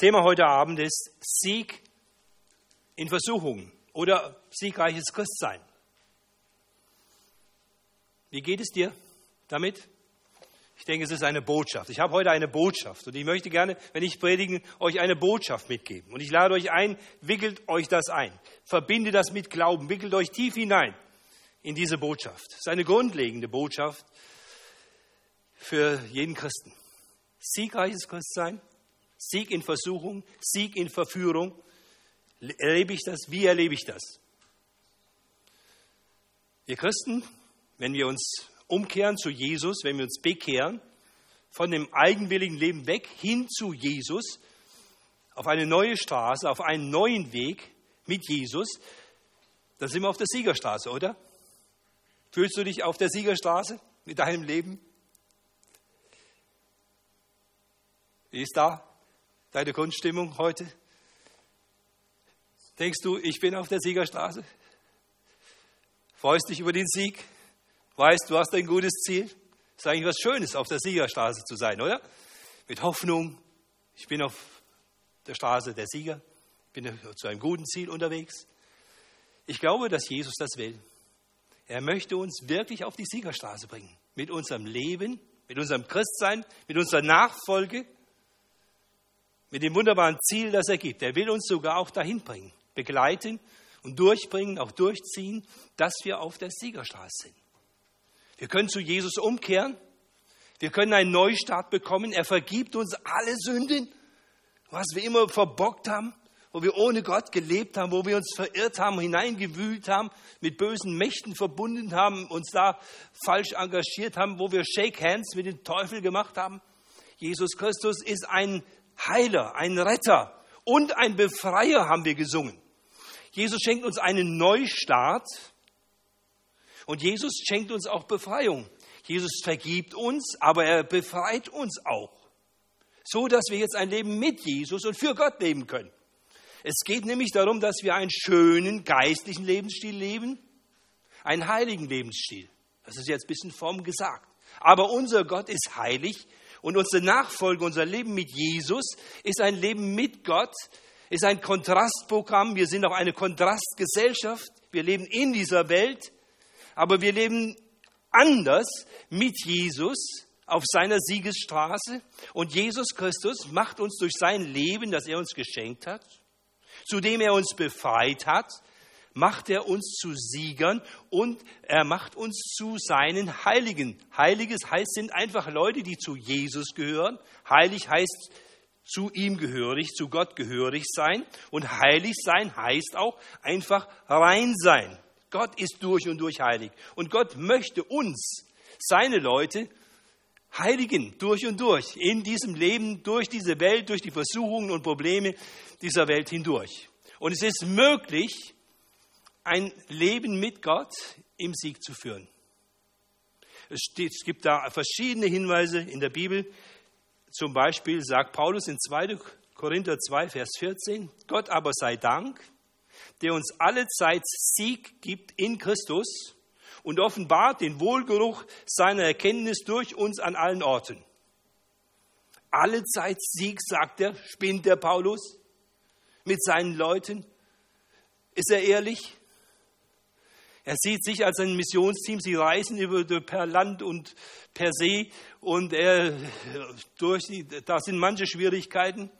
Thema heute Abend ist Sieg in Versuchungen oder siegreiches Christsein. Wie geht es dir damit? Ich denke, es ist eine Botschaft. Ich habe heute eine Botschaft und ich möchte gerne, wenn ich predige, euch eine Botschaft mitgeben. Und ich lade euch ein, wickelt euch das ein. Verbinde das mit Glauben, wickelt euch tief hinein in diese Botschaft. Es ist eine grundlegende Botschaft für jeden Christen. Siegreiches Christsein, Sieg in Versuchung, Sieg in Verführung. Erlebe ich das? Wie erlebe ich das? Wir Christen, wenn wir uns umkehren zu Jesus, wenn wir uns bekehren, von dem eigenwilligen Leben weg hin zu Jesus, auf eine neue Straße, auf einen neuen Weg mit Jesus, dann sind wir auf der Siegerstraße, oder? Fühlst du dich auf der Siegerstraße mit deinem Leben? Wie ist da deine Grundstimmung heute? Denkst du, ich bin auf der Siegerstraße? Freust dich über den Sieg? Weißt, du hast ein gutes Ziel? Ist eigentlich was Schönes, auf der Siegerstraße zu sein, oder? Mit Hoffnung. Ich bin auf der Straße der Sieger. Bin zu einem guten Ziel unterwegs. Ich glaube, dass Jesus das will. Er möchte uns wirklich auf die Siegerstraße bringen. Mit unserem Leben, mit unserem Christsein, mit unserer Nachfolge, mit dem wunderbaren Ziel, das er gibt. Er will uns sogar auch dahin bringen, begleiten und durchbringen, auch durchziehen, dass wir auf der Siegerstraße sind. Wir können zu Jesus umkehren. Wir können einen Neustart bekommen. Er vergibt uns alle Sünden, was wir immer verbockt haben, wo wir ohne Gott gelebt haben, wo wir uns verirrt haben, hineingewühlt haben, mit bösen Mächten verbunden haben, uns da falsch engagiert haben, wo wir Shake Hands mit dem Teufel gemacht haben. Jesus Christus ist ein Heiler, ein Retter und ein Befreier, haben wir gesungen. Jesus schenkt uns einen Neustart und Jesus schenkt uns auch Befreiung. Jesus vergibt uns, aber er befreit uns auch. So dass wir jetzt ein Leben mit Jesus und für Gott leben können. Es geht nämlich darum, dass wir einen schönen geistlichen Lebensstil leben, einen heiligen Lebensstil. Das ist jetzt ein bisschen form gesagt. Aber unser Gott ist heilig und unsere Nachfolge, unser Leben mit Jesus ist ein Leben mit Gott, ist ein Kontrastprogramm. Wir sind auch eine Kontrastgesellschaft. Wir leben in dieser Welt, aber wir leben anders mit Jesus auf seiner Siegesstraße. Und Jesus Christus macht uns durch sein Leben, das er uns geschenkt hat, zu dem er uns befreit hat, macht er uns zu Siegern und er macht uns zu seinen Heiligen. Heiliges heißt, sind einfach Leute, die zu Jesus gehören. Heilig heißt zu ihm gehörig, zu Gott gehörig sein. Und heilig sein heißt auch einfach rein sein. Gott ist durch und durch heilig. Und Gott möchte uns, seine Leute, heiligen durch und durch, in diesem Leben, durch diese Welt, durch die Versuchungen und Probleme dieser Welt hindurch. Und es ist möglich, ein Leben mit Gott im Sieg zu führen. Es, steht, es gibt da verschiedene Hinweise in der Bibel. Zum Beispiel sagt Paulus in 2. Korinther 2, Vers 14, Gott aber sei Dank, der uns alle Zeit Sieg gibt in Christus und offenbart den Wohlgeruch seiner Erkenntnis durch uns an allen Orten. Alle Zeit Sieg, sagt er, spinnt der Paulus mit seinen Leuten. Ist er ehrlich? Er sieht sich als ein Missionsteam. Sie reisen über, per Land und per See und er, durch die, da sind manche Schwierigkeiten,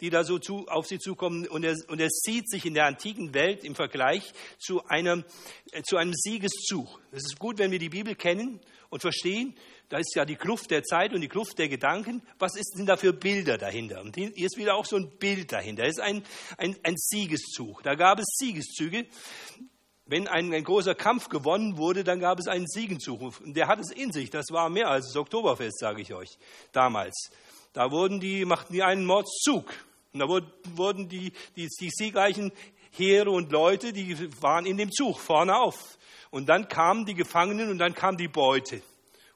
die da so zu, auf sie zukommen. Und er, und er sieht sich in der antiken Welt im Vergleich zu einem, äh, zu einem Siegeszug. Es ist gut, wenn wir die Bibel kennen und verstehen. Da ist ja die Kluft der Zeit und die Kluft der Gedanken. Was ist, sind da für Bilder dahinter? Und hier ist wieder auch so ein Bild dahinter. Es ist ein, ein, ein Siegeszug. Da gab es Siegeszüge wenn ein, ein, großer Kampf gewonnen wurde, dann gab es einen Siegenzug. Und der hat es in sich. Das war mehr als das Oktoberfest, sage ich euch, damals. Da wurden die, machten die einen Mordszug. Und da wurden die, die, die siegreichen Heere und Leute, die waren in dem Zug vorne auf. Und dann kamen die Gefangenen und dann kam die Beute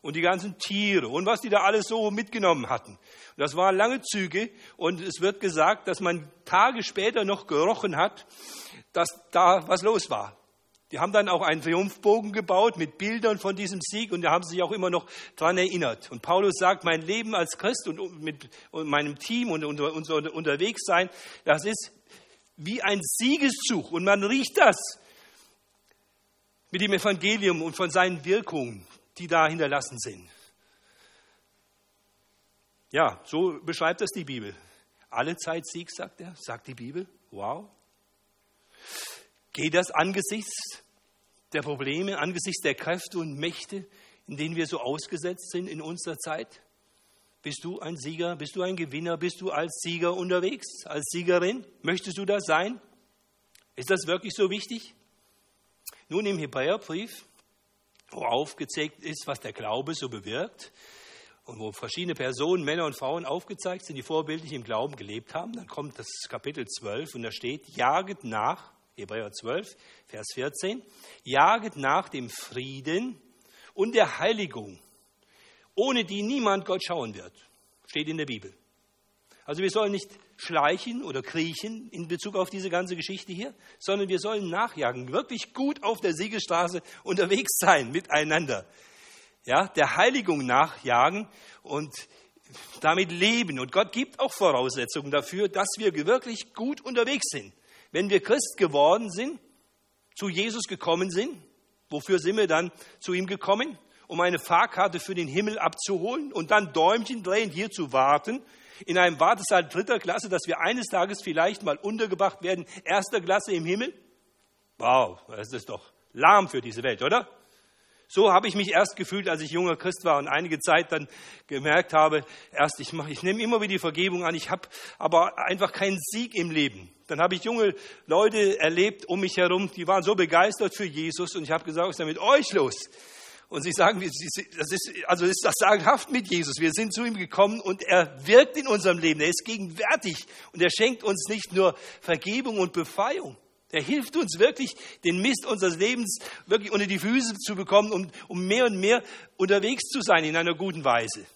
und die ganzen Tiere und was die da alles so mitgenommen hatten. Das waren lange Züge und es wird gesagt, dass man Tage später noch gerochen hat, dass da was los war Die haben dann auch einen Triumphbogen gebaut mit Bildern von diesem Sieg und da haben sie sich auch immer noch daran erinnert. Und Paulus sagt, mein Leben als Christ und mit meinem Team und unser, unser Unterwegssein, das ist wie ein Siegeszug und man riecht das mit dem Evangelium und von seinen Wirkungen, die da hinterlassen sind. Ja, so beschreibt das die Bibel. Alle Zeit Sieg, sagt er, sagt die Bibel. Wow. Geht das angesichts der Probleme, angesichts der Kräfte und Mächte, in denen wir so ausgesetzt sind in unserer Zeit? Bist du ein Sieger? Bist du ein Gewinner? Bist du als Sieger unterwegs, als Siegerin? Möchtest du das sein? Ist das wirklich so wichtig? Nun, im Hebräerbrief, wo aufgezeigt ist, was der Glaube so bewirkt, und wo verschiedene Personen, Männer und Frauen aufgezeigt sind, die vorbildlich im Glauben gelebt haben, dann kommt das Kapitel 12 und da steht, jaget nach Hebräer 12, Vers 14, jaget nach dem Frieden und der Heiligung, ohne die niemand Gott schauen wird. Steht in der Bibel. Also wir sollen nicht schleichen oder kriechen in Bezug auf diese ganze Geschichte hier, sondern wir sollen nachjagen, wirklich gut auf der Siegesstraße unterwegs sein miteinander. Ja, der Heiligung nachjagen und damit leben. Und Gott gibt auch Voraussetzungen dafür, dass wir wirklich gut unterwegs sind. Wenn wir Christ geworden sind, zu Jesus gekommen sind, wofür sind wir dann zu ihm gekommen? Um eine Fahrkarte für den Himmel abzuholen und dann Däumchen drehen, hier zu warten, in einem Wartesaal dritter Klasse, dass wir eines Tages vielleicht mal untergebracht werden, erster Klasse im Himmel? Wow, das ist doch lahm für diese Welt, oder? So habe ich mich erst gefühlt, als ich junger Christ war und einige Zeit dann gemerkt habe, erst ich, mache, ich nehme immer wieder die Vergebung an, ich habe aber einfach keinen Sieg im Leben. Dann habe ich junge Leute erlebt um mich herum, die waren so begeistert für Jesus und ich habe gesagt, was ist denn mit euch los? Und sie sagen, das ist, also das ist das sagenhaft mit Jesus. Wir sind zu ihm gekommen und er wirkt in unserem Leben. Er ist gegenwärtig und er schenkt uns nicht nur Vergebung und Befreiung. Er hilft uns wirklich, den Mist unseres Lebens wirklich unter die Füße zu bekommen, um, um mehr und mehr unterwegs zu sein in einer guten Weise.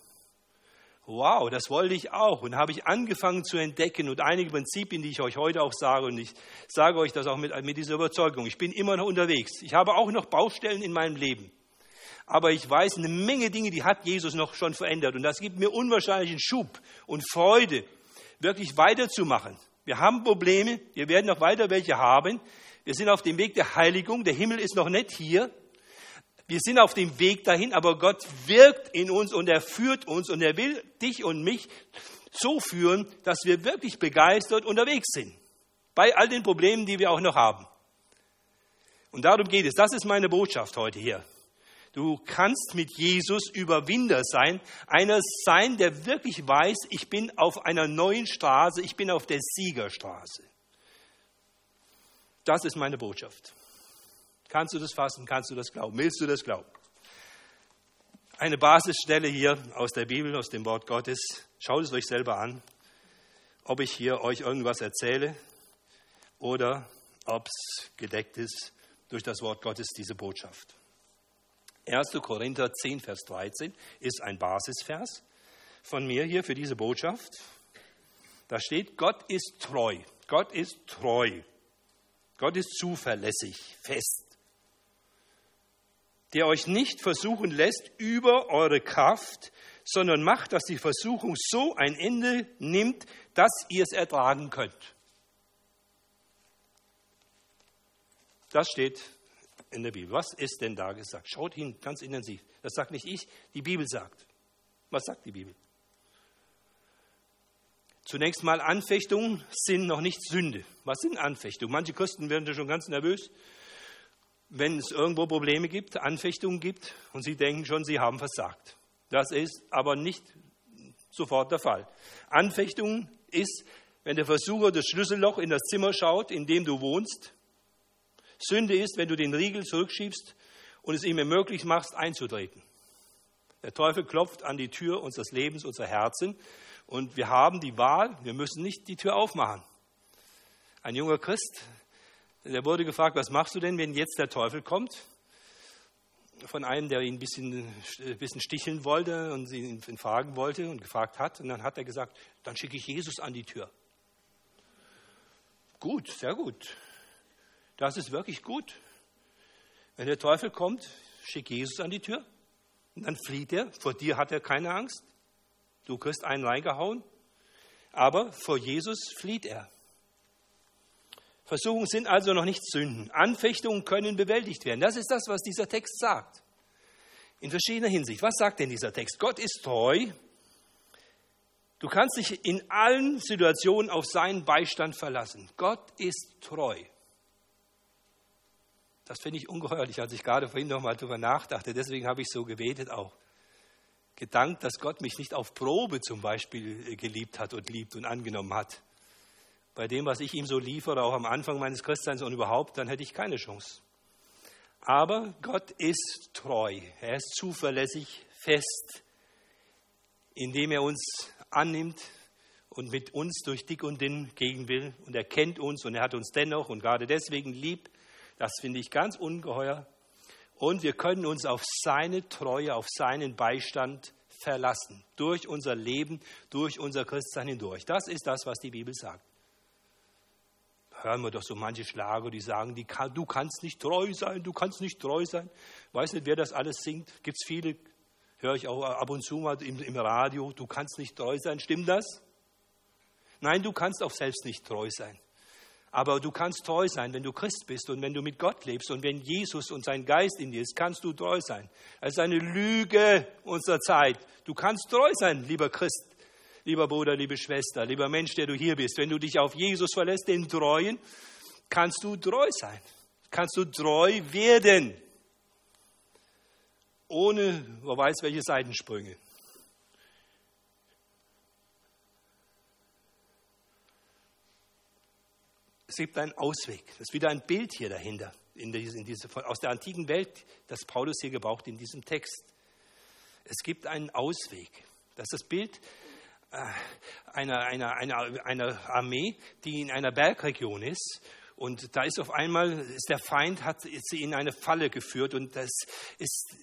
Wow, das wollte ich auch und habe ich angefangen zu entdecken und einige Prinzipien, die ich euch heute auch sage und ich sage euch das auch mit, mit dieser Überzeugung. Ich bin immer noch unterwegs. Ich habe auch noch Baustellen in meinem Leben. Aber ich weiß eine Menge Dinge, die hat Jesus noch schon verändert und das gibt mir unwahrscheinlichen Schub und Freude, wirklich weiterzumachen. Wir haben Probleme, wir werden noch weiter welche haben. Wir sind auf dem Weg der Heiligung, der Himmel ist noch nicht hier. Wir sind auf dem Weg dahin, aber Gott wirkt in uns und er führt uns und er will dich und mich so führen, dass wir wirklich begeistert unterwegs sind. Bei all den Problemen, die wir auch noch haben. Und darum geht es. Das ist meine Botschaft heute hier. Du kannst mit Jesus Überwinder sein, einer sein, der wirklich weiß, ich bin auf einer neuen Straße, ich bin auf der Siegerstraße. Das ist meine Botschaft. Kannst du das fassen? Kannst du das glauben? Willst du das glauben? Eine Basisstelle hier aus der Bibel, aus dem Wort Gottes. Schaut es euch selber an, ob ich hier euch irgendwas erzähle oder ob es gedeckt ist durch das Wort Gottes, diese Botschaft. 1. Korinther 10, Vers 13 ist ein Basisvers von mir hier für diese Botschaft. Da steht, Gott ist treu. Gott ist treu. Gott ist zuverlässig, fest. Der euch nicht versuchen lässt über eure Kraft, sondern macht, dass die Versuchung so ein Ende nimmt, dass ihr es ertragen könnt. Das steht in der Bibel. Was ist denn da gesagt? Schaut hin, ganz intensiv. Das sagt nicht ich, die Bibel sagt. Was sagt die Bibel? Zunächst mal, Anfechtungen sind noch nicht Sünde. Was sind Anfechtungen? Manche Christen werden da schon ganz nervös, wenn es irgendwo Probleme gibt, Anfechtungen gibt und sie denken schon, sie haben versagt. Das ist aber nicht sofort der Fall. Anfechtungen ist, wenn der Versucher das Schlüsselloch in das Zimmer schaut, in dem du wohnst Sünde ist, wenn du den Riegel zurückschiebst und es ihm ermöglicht machst, einzutreten. Der Teufel klopft an die Tür unseres Lebens, unser Herzen und wir haben die Wahl, wir müssen nicht die Tür aufmachen. Ein junger Christ, der wurde gefragt, was machst du denn, wenn jetzt der Teufel kommt? Von einem, der ihn ein bisschen, ein bisschen sticheln wollte und ihn fragen wollte und gefragt hat. Und dann hat er gesagt, dann schicke ich Jesus an die Tür. Gut, sehr gut. Das ist wirklich gut. Wenn der Teufel kommt, schick Jesus an die Tür und dann flieht er. Vor dir hat er keine Angst. Du kriegst einen reingehauen. Aber vor Jesus flieht er. Versuchungen sind also noch nicht Sünden. Anfechtungen können bewältigt werden. Das ist das, was dieser Text sagt. In verschiedener Hinsicht. Was sagt denn dieser Text? Gott ist treu. Du kannst dich in allen Situationen auf seinen Beistand verlassen. Gott ist treu. Das finde ich ungeheuerlich, als ich gerade vorhin noch mal darüber nachdachte. Deswegen habe ich so gebetet auch. Gedankt, dass Gott mich nicht auf Probe zum Beispiel geliebt hat und liebt und angenommen hat. Bei dem, was ich ihm so liefere, auch am Anfang meines Christseins und überhaupt, dann hätte ich keine Chance. Aber Gott ist treu, er ist zuverlässig, fest, indem er uns annimmt und mit uns durch dick und dünn gehen will. Und er kennt uns und er hat uns dennoch und gerade deswegen lieb. Das finde ich ganz ungeheuer. Und wir können uns auf seine Treue, auf seinen Beistand verlassen. Durch unser Leben, durch unser Christsein hindurch. Das ist das, was die Bibel sagt hören wir doch so manche Schlager, die sagen, die du kannst nicht treu sein, du kannst nicht treu sein. Weiß nicht, wer das alles singt. Gibt es viele, höre ich auch ab und zu mal im, im Radio, du kannst nicht treu sein. Stimmt das? Nein, du kannst auch selbst nicht treu sein. Aber du kannst treu sein, wenn du Christ bist und wenn du mit Gott lebst und wenn Jesus und sein Geist in dir ist, kannst du treu sein. Es ist eine Lüge unserer Zeit. Du kannst treu sein, lieber Christ lieber Bruder, liebe Schwester, lieber Mensch, der du hier bist, wenn du dich auf Jesus verlässt, den Treuen, kannst du treu sein. Kannst du treu werden. Ohne, wer weiß, welche Seitensprünge. Es gibt einen Ausweg. Das ist wieder ein Bild hier dahinter, in diese, in diese, aus der antiken Welt, das Paulus hier gebraucht in diesem Text. Es gibt einen Ausweg. Das ist das Bild einer, einer, einer, einer Armee, die in einer Bergregion ist. Und da ist auf einmal, ist der Feind hat sie in eine Falle geführt und das ist,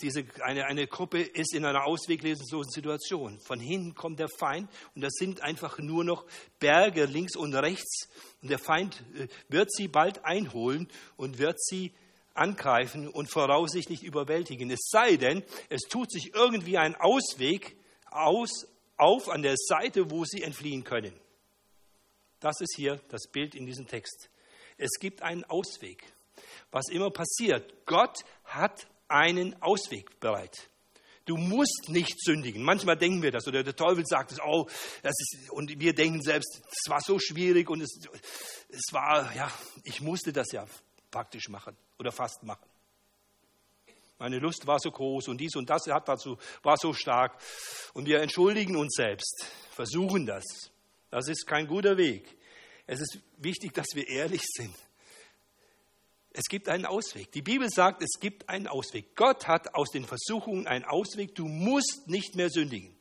diese, eine, eine Gruppe ist in einer ausweglosen Situation. Von hinten kommt der Feind und das sind einfach nur noch Berge links und rechts. Und der Feind äh, wird sie bald einholen und wird sie angreifen und voraussichtlich überwältigen. Es sei denn, es tut sich irgendwie ein Ausweg aus auf an der Seite, wo sie entfliehen können. Das ist hier das Bild in diesem Text. Es gibt einen Ausweg. Was immer passiert, Gott hat einen Ausweg bereit. Du musst nicht sündigen. Manchmal denken wir das oder der Teufel sagt es, oh, das ist, und wir denken selbst, es war so schwierig und es, es war, ja, ich musste das ja praktisch machen oder fast machen. Meine Lust war so groß und dies und das hat dazu, war so stark. Und wir entschuldigen uns selbst, versuchen das. Das ist kein guter Weg. Es ist wichtig, dass wir ehrlich sind. Es gibt einen Ausweg. Die Bibel sagt, es gibt einen Ausweg. Gott hat aus den Versuchungen einen Ausweg. Du musst nicht mehr sündigen.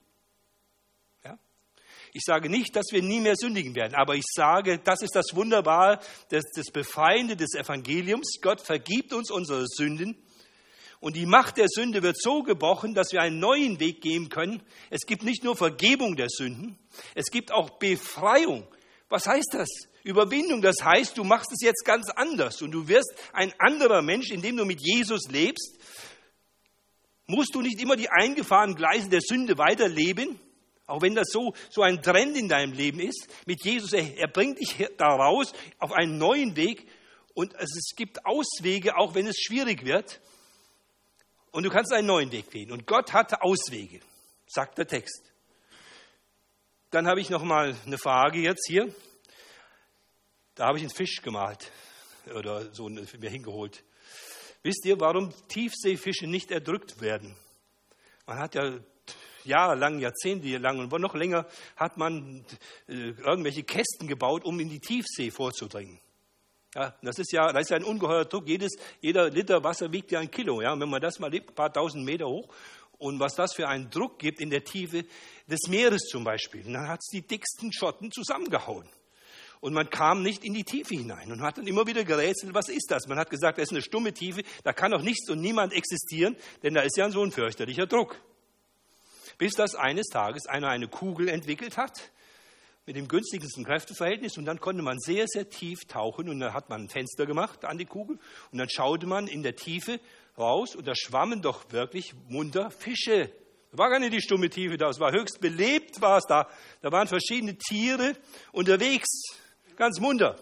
Ja? Ich sage nicht, dass wir nie mehr sündigen werden, aber ich sage, das ist das Wunderbare, das, das Befreiende des Evangeliums. Gott vergibt uns unsere Sünden und die Macht der Sünde wird so gebrochen, dass wir einen neuen Weg gehen können. Es gibt nicht nur Vergebung der Sünden, es gibt auch Befreiung. Was heißt das? Überwindung, das heißt, du machst es jetzt ganz anders und du wirst ein anderer Mensch, indem du mit Jesus lebst. Musst du nicht immer die eingefahrenen Gleise der Sünde weiterleben, auch wenn das so, so ein Trend in deinem Leben ist. Mit Jesus, er, er bringt dich daraus auf einen neuen Weg und es, es gibt Auswege, auch wenn es schwierig wird. Und du kannst einen neuen Weg gehen. Und Gott hatte Auswege, sagt der Text. Dann habe ich noch mal eine Frage jetzt hier. Da habe ich einen Fisch gemalt oder so mir hingeholt. Wisst ihr, warum Tiefseefische nicht erdrückt werden? Man hat ja jahrelang, Jahrzehnte lang und noch länger hat man äh, irgendwelche Kästen gebaut, um in die Tiefsee vorzudringen. Ja, das ist ja, das ist ein ungeheurer Druck. Jedes, jeder Liter Wasser wiegt ja ein Kilo. Ja, und wenn man das mal lebt, ein paar tausend Meter hoch und was das für einen Druck gibt in der Tiefe des Meeres zum Beispiel, dann hat es die dicksten Schotten zusammengehauen. Und man kam nicht in die Tiefe hinein und hat dann immer wieder gerätselt, was ist das? Man hat gesagt, das ist eine stumme Tiefe, da kann doch nichts und niemand existieren, denn da ist ja so ein fürchterlicher Druck. Bis das eines Tages einer eine Kugel entwickelt hat, mit dem günstigsten Kräfteverhältnis und dann konnte man sehr, sehr tief tauchen und dann hat man ein Fenster gemacht an die Kugel und dann schaute man in der Tiefe raus und da schwammen doch wirklich munter Fische. Da war gar nicht die stumme Tiefe da, es war höchst belebt, war es da. Da waren verschiedene Tiere unterwegs, ganz munter.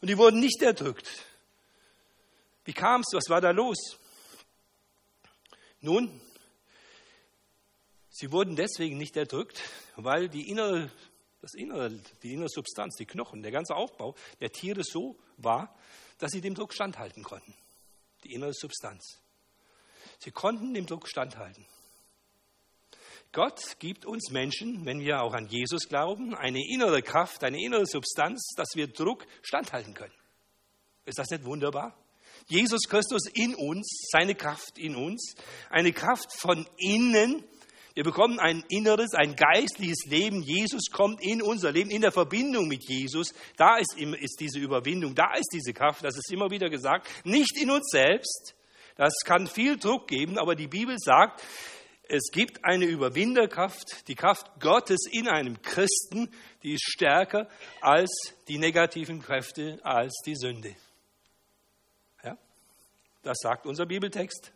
Und die wurden nicht erdrückt. Wie kam es? Was war da los? Nun, sie wurden deswegen nicht erdrückt, weil die innere, das innere, die innere Substanz, die Knochen, der ganze Aufbau der Tiere so war, dass sie dem Druck standhalten konnten. Die innere Substanz. Sie konnten dem Druck standhalten. Gott gibt uns Menschen, wenn wir auch an Jesus glauben, eine innere Kraft, eine innere Substanz, dass wir Druck standhalten können. Ist das nicht wunderbar? Jesus Christus in uns, seine Kraft in uns, eine Kraft von innen. Wir bekommen ein inneres, ein geistliches Leben. Jesus kommt in unser Leben, in der Verbindung mit Jesus. Da ist, ist diese Überwindung, da ist diese Kraft, das ist immer wieder gesagt, nicht in uns selbst. Das kann viel Druck geben, aber die Bibel sagt, es gibt eine Überwinderkraft, die Kraft Gottes in einem Christen, die ist stärker als die negativen Kräfte, als die Sünde. Ja? Das sagt unser Bibeltext.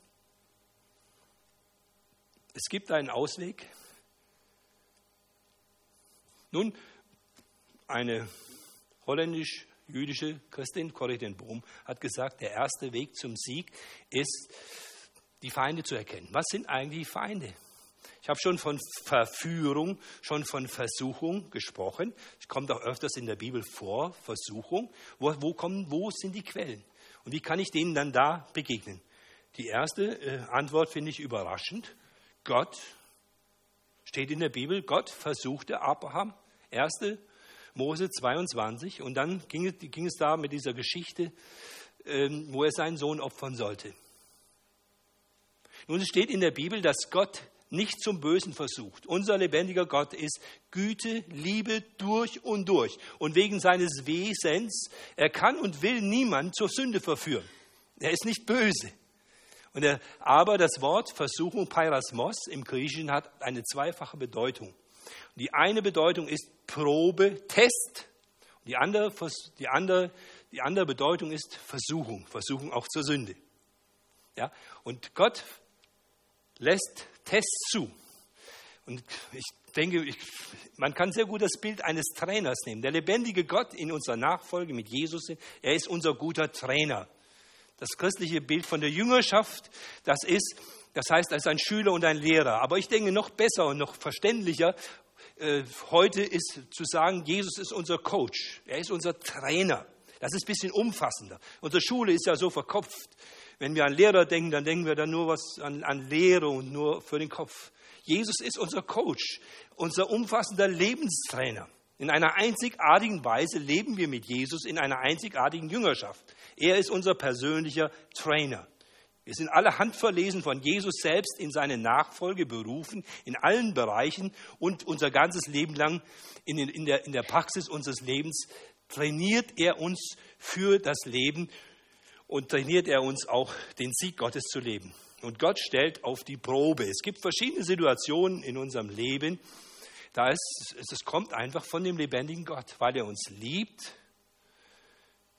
Es gibt einen Ausweg. Nun, eine holländisch-jüdische Christin, Corrie den Bohm, hat gesagt, der erste Weg zum Sieg ist, die Feinde zu erkennen. Was sind eigentlich Feinde? Ich habe schon von Verführung, schon von Versuchung gesprochen. Es kommt auch öfters in der Bibel vor, Versuchung. Wo, wo, kommen, wo sind die Quellen? Und wie kann ich denen dann da begegnen? Die erste äh, Antwort finde ich überraschend. Gott steht in der Bibel, Gott versuchte Abraham. Erste Mose 22. Und dann ging es, ging es da mit dieser Geschichte, ähm, wo er seinen Sohn opfern sollte. Nun, es steht in der Bibel, dass Gott nicht zum Bösen versucht. Unser lebendiger Gott ist Güte, Liebe durch und durch. Und wegen seines Wesens, er kann und will niemand zur Sünde verführen. Er ist nicht böse. Und er, aber das Wort Versuchung, Pairasmos im Griechischen hat eine zweifache Bedeutung. Die eine Bedeutung ist Probe, Test. Die andere, die andere, die andere Bedeutung ist Versuchung, Versuchung auch zur Sünde. Ja? Und Gott lässt Tests zu. Und ich denke, ich, man kann sehr gut das Bild eines Trainers nehmen. Der lebendige Gott in unserer Nachfolge mit Jesus, er ist unser guter Trainer. Das christliche Bild von der Jüngerschaft, das ist, das heißt, als ein Schüler und ein Lehrer. Aber ich denke, noch besser und noch verständlicher äh, heute ist zu sagen, Jesus ist unser Coach. Er ist unser Trainer. Das ist ein bisschen umfassender. Unsere Schule ist ja so verkopft. Wenn wir an Lehrer denken, dann denken wir dann nur was an, an Lehre und nur für den Kopf. Jesus ist unser Coach, unser umfassender Lebenstrainer. In einer einzigartigen Weise leben wir mit Jesus in einer einzigartigen Jüngerschaft. Er ist unser persönlicher Trainer. Wir sind alle handverlesen von Jesus selbst in seine Nachfolge berufen, in allen Bereichen und unser ganzes Leben lang in, in, der, in der Praxis unseres Lebens trainiert er uns für das Leben und trainiert er uns auch, den Sieg Gottes zu leben. Und Gott stellt auf die Probe. Es gibt verschiedene Situationen in unserem Leben, da ist, es kommt einfach von dem lebendigen Gott, weil er uns liebt,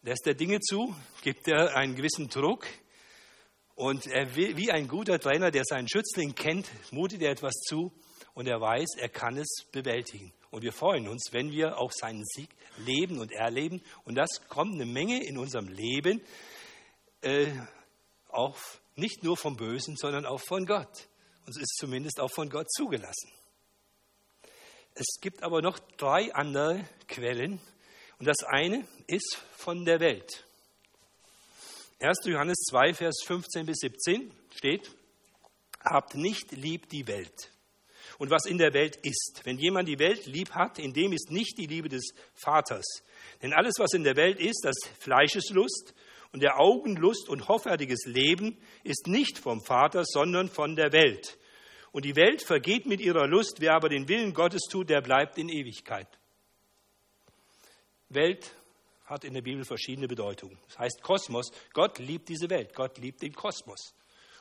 lässt er Dinge zu, gibt er einen gewissen Druck und er wie ein guter Trainer, der seinen Schützling kennt, mutet er etwas zu und er weiß, er kann es bewältigen. Und wir freuen uns, wenn wir auch seinen Sieg leben und erleben. Und das kommt eine Menge in unserem Leben, äh, auch nicht nur vom Bösen, sondern auch von Gott. Und es ist zumindest auch von Gott zugelassen. Es gibt aber noch drei andere Quellen. Und das eine ist von der Welt. 1. Johannes 2, Vers 15 bis 17 steht, habt nicht lieb die Welt und was in der Welt ist. Wenn jemand die Welt lieb hat, in dem ist nicht die Liebe des Vaters. Denn alles, was in der Welt ist, das Fleischeslust und der Augenlust und hoffärtiges Leben ist nicht vom Vater, sondern von der Welt. Und die Welt vergeht mit ihrer Lust, wer aber den Willen Gottes tut, der bleibt in Ewigkeit. Welt hat in der Bibel verschiedene Bedeutungen. Das heißt Kosmos. Gott liebt diese Welt. Gott liebt den Kosmos.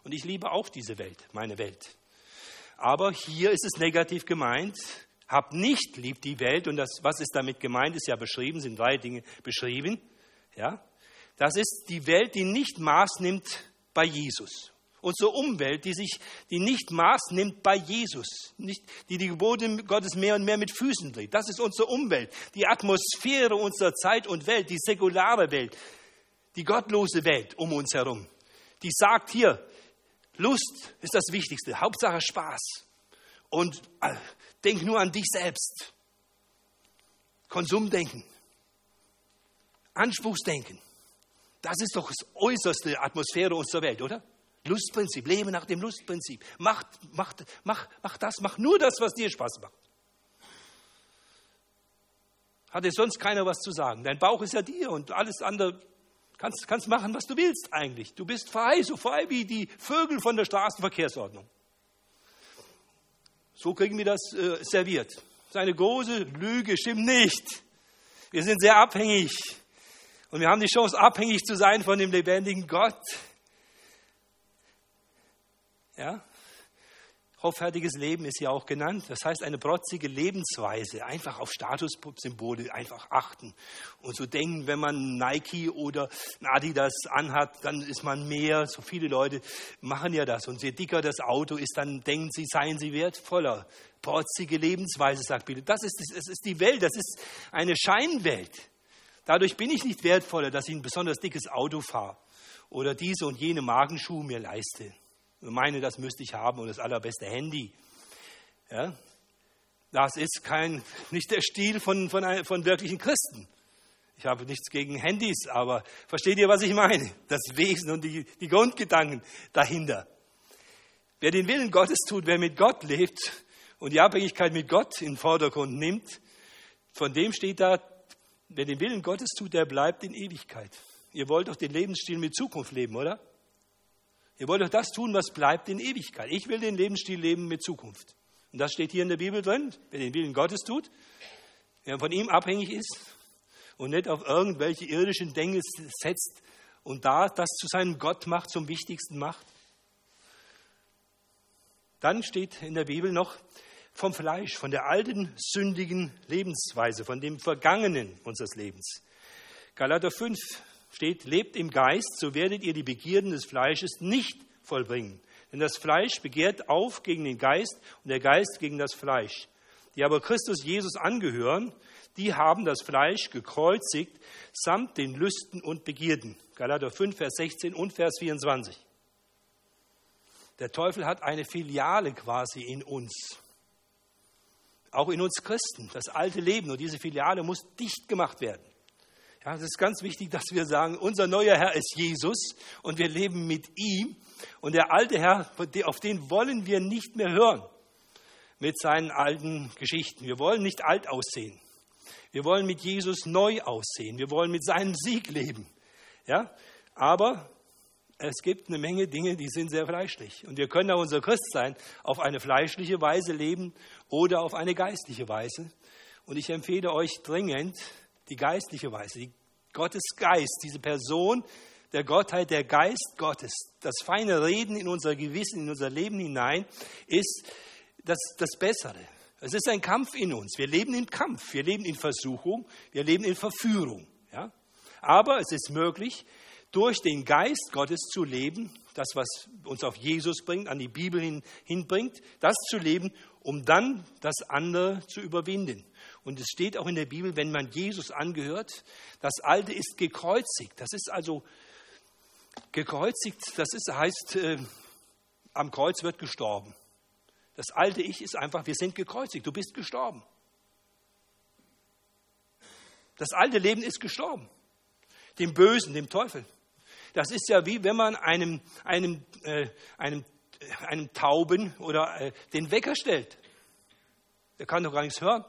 Und ich liebe auch diese Welt, meine Welt. Aber hier ist es negativ gemeint. Hab nicht lieb die Welt und das, was ist damit gemeint, ist ja beschrieben, sind drei Dinge beschrieben. Ja, das ist die Welt, die nicht Maß nimmt bei Jesus. Unsere Umwelt, die sich, die nicht Maß nimmt bei Jesus, nicht, die die Gebote Gottes mehr und mehr mit Füßen dreht. Das ist unsere Umwelt, die Atmosphäre unserer Zeit und Welt, die säkulare Welt, die gottlose Welt um uns herum. Die sagt hier, Lust ist das Wichtigste, Hauptsache Spaß. Und äh, denk nur an dich selbst. Konsumdenken, Anspruchsdenken. Das ist doch das äußerste Atmosphäre unserer Welt, oder? Lustprinzip, lebe nach dem Lustprinzip. Mach, mach, mach, mach das, mach nur das, was dir Spaß macht. Hat dir sonst keiner was zu sagen. Dein Bauch ist ja dir und alles andere kannst, kannst machen, was du willst eigentlich. Du bist frei, so frei wie die Vögel von der Straßenverkehrsordnung. So kriegen wir das äh, serviert. Seine große Lüge stimmt nicht. Wir sind sehr abhängig. Und wir haben die Chance, abhängig zu sein von dem lebendigen Gott. Ja? Hoffärtiges Leben ist ja auch genannt. Das heißt, eine protzige Lebensweise. Einfach auf Statussymbole einfach achten. Und so denken, wenn man Nike oder Adidas anhat, dann ist man mehr. So viele Leute machen ja das. Und je dicker das Auto ist, dann denken sie, seien sie wertvoller. Protzige Lebensweise, sagt Bibel. Das ist, das ist die Welt. Das ist eine Scheinwelt. Dadurch bin ich nicht wertvoller, dass ich ein besonders dickes Auto fahre oder diese und jene Magenschuhe mir leiste und meine, das müsste ich haben und das allerbeste Handy. Ja? Das ist kein, nicht der Stil von, von, von wirklichen Christen. Ich habe nichts gegen Handys, aber versteht ihr, was ich meine? Das Wesen und die, die Grundgedanken dahinter. Wer den Willen Gottes tut, wer mit Gott lebt und die Abhängigkeit mit Gott in den Vordergrund nimmt, von dem steht da, wer den Willen Gottes tut, der bleibt in Ewigkeit. Ihr wollt doch den Lebensstil mit Zukunft leben, oder? Ihr wollt doch das tun, was bleibt in Ewigkeit. Ich will den Lebensstil leben mit Zukunft. Und das steht hier in der Bibel drin. Wer den Willen Gottes tut, wer von ihm abhängig ist und nicht auf irgendwelche irdischen Dinge setzt und da das zu seinem Gott macht, zum Wichtigsten macht. Dann steht in der Bibel noch vom Fleisch, von der alten sündigen Lebensweise, von dem Vergangenen unseres Lebens. Galater 5, steht, lebt im Geist, so werdet ihr die Begierden des Fleisches nicht vollbringen. Denn das Fleisch begehrt auf gegen den Geist und der Geist gegen das Fleisch. Die aber Christus Jesus angehören, die haben das Fleisch gekreuzigt samt den Lüsten und Begierden. Galater 5, Vers 16 und Vers 24. Der Teufel hat eine Filiale quasi in uns. Auch in uns Christen. Das alte Leben. Und diese Filiale muss dicht gemacht werden. Ja, es ist ganz wichtig, dass wir sagen, unser neuer Herr ist Jesus und wir leben mit ihm. Und der alte Herr, auf den wollen wir nicht mehr hören mit seinen alten Geschichten. Wir wollen nicht alt aussehen. Wir wollen mit Jesus neu aussehen. Wir wollen mit seinem Sieg leben. Ja? Aber es gibt eine Menge Dinge, die sind sehr fleischlich. Und wir können auch unser Christsein auf eine fleischliche Weise leben oder auf eine geistliche Weise. Und ich empfehle euch dringend, die geistliche Weise, die Gottes Geist, diese Person der Gottheit, der Geist Gottes, das feine Reden in unser Gewissen, in unser Leben hinein, ist das, das Bessere. Es ist ein Kampf in uns. Wir leben im Kampf, wir leben in Versuchung, wir leben in Verführung. Ja? Aber es ist möglich, durch den Geist Gottes zu leben, das, was uns auf Jesus bringt, an die Bibel hin, hinbringt, das zu leben, um dann das andere zu überwinden. Und es steht auch in der Bibel, wenn man Jesus angehört, das Alte ist gekreuzigt. Das ist also gekreuzigt, das ist, heißt, äh, am Kreuz wird gestorben. Das alte Ich ist einfach, wir sind gekreuzigt, du bist gestorben. Das alte Leben ist gestorben. Dem Bösen, dem Teufel. Das ist ja wie wenn man einem, einem, äh, einem, einem Tauben oder äh, den Wecker stellt. Der kann doch gar nichts hören.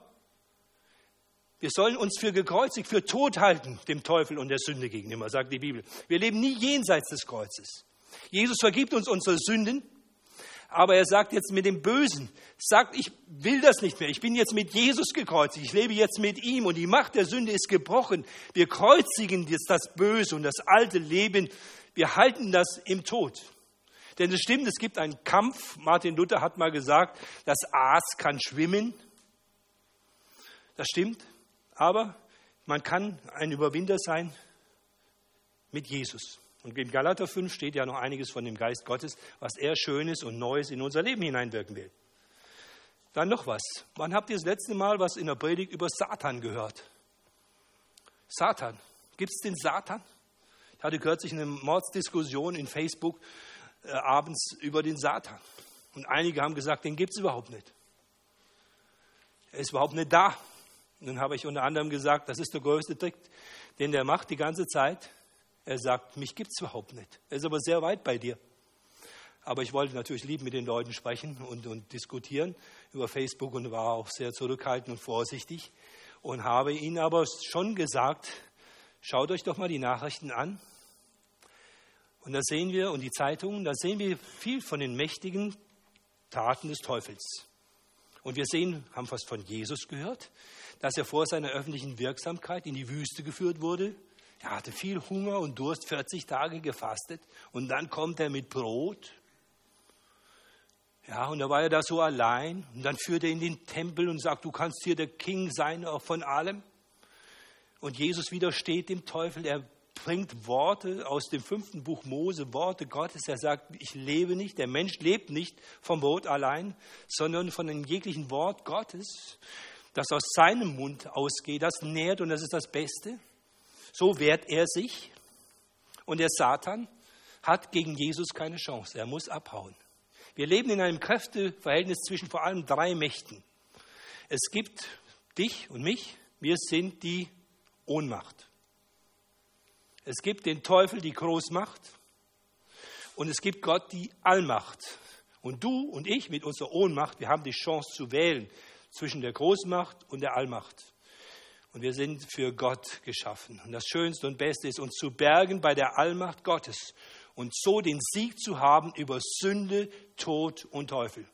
Wir sollen uns für gekreuzigt, für tot halten, dem Teufel und der Sünde gegenüber, sagt die Bibel. Wir leben nie jenseits des Kreuzes. Jesus vergibt uns unsere Sünden, aber er sagt jetzt mit dem Bösen, sagt, ich will das nicht mehr. Ich bin jetzt mit Jesus gekreuzigt. Ich lebe jetzt mit ihm und die Macht der Sünde ist gebrochen. Wir kreuzigen jetzt das Böse und das alte Leben. Wir halten das im Tod. Denn es stimmt, es gibt einen Kampf. Martin Luther hat mal gesagt, das Aas kann schwimmen, Das stimmt, aber man kann ein Überwinder sein mit Jesus. Und in Galater 5 steht ja noch einiges von dem Geist Gottes, was er Schönes und Neues in unser Leben hineinwirken will. Dann noch was. Wann habt ihr das letzte Mal was in der Predigt über Satan gehört? Satan. Gibt es den Satan? Ich hatte kürzlich eine Mordsdiskussion in Facebook äh, abends über den Satan. Und einige haben gesagt, den gibt es überhaupt nicht. Er ist überhaupt nicht da. Dann habe ich unter anderem gesagt, das ist der größte Trick, den der macht die ganze Zeit. Er sagt, mich gibt es überhaupt nicht. Er ist aber sehr weit bei dir. Aber ich wollte natürlich lieb mit den Leuten sprechen und, und diskutieren über Facebook und war auch sehr zurückhaltend und vorsichtig und habe ihnen aber schon gesagt, schaut euch doch mal die Nachrichten an. Und da sehen wir, und die Zeitungen, da sehen wir viel von den mächtigen Taten des Teufels. Und wir sehen, haben fast von Jesus gehört, dass er vor seiner öffentlichen Wirksamkeit in die Wüste geführt wurde. Er hatte viel Hunger und Durst, 40 Tage gefastet. Und dann kommt er mit Brot ja, und da war er da so allein. Und dann führt er in den Tempel und sagt, du kannst hier der King sein, auch von allem. Und Jesus widersteht dem Teufel. Er bringt Worte aus dem fünften Buch Mose, Worte Gottes. Er sagt, ich lebe nicht, der Mensch lebt nicht vom Brot allein, sondern von dem jeglichen Wort Gottes, das aus seinem Mund ausgeht. Das nährt und das ist das Beste. So wehrt er sich. Und der Satan hat gegen Jesus keine Chance. Er muss abhauen. Wir leben in einem Kräfteverhältnis zwischen vor allem drei Mächten. Es gibt dich und mich, wir sind die Ohnmacht. Es gibt den Teufel, die Großmacht. Und es gibt Gott, die Allmacht. Und du und ich mit unserer Ohnmacht, wir haben die Chance zu wählen zwischen der Großmacht und der Allmacht. Und wir sind für Gott geschaffen. Und das Schönste und Beste ist, uns zu bergen bei der Allmacht Gottes und so den Sieg zu haben über Sünde, Tod und Teufel.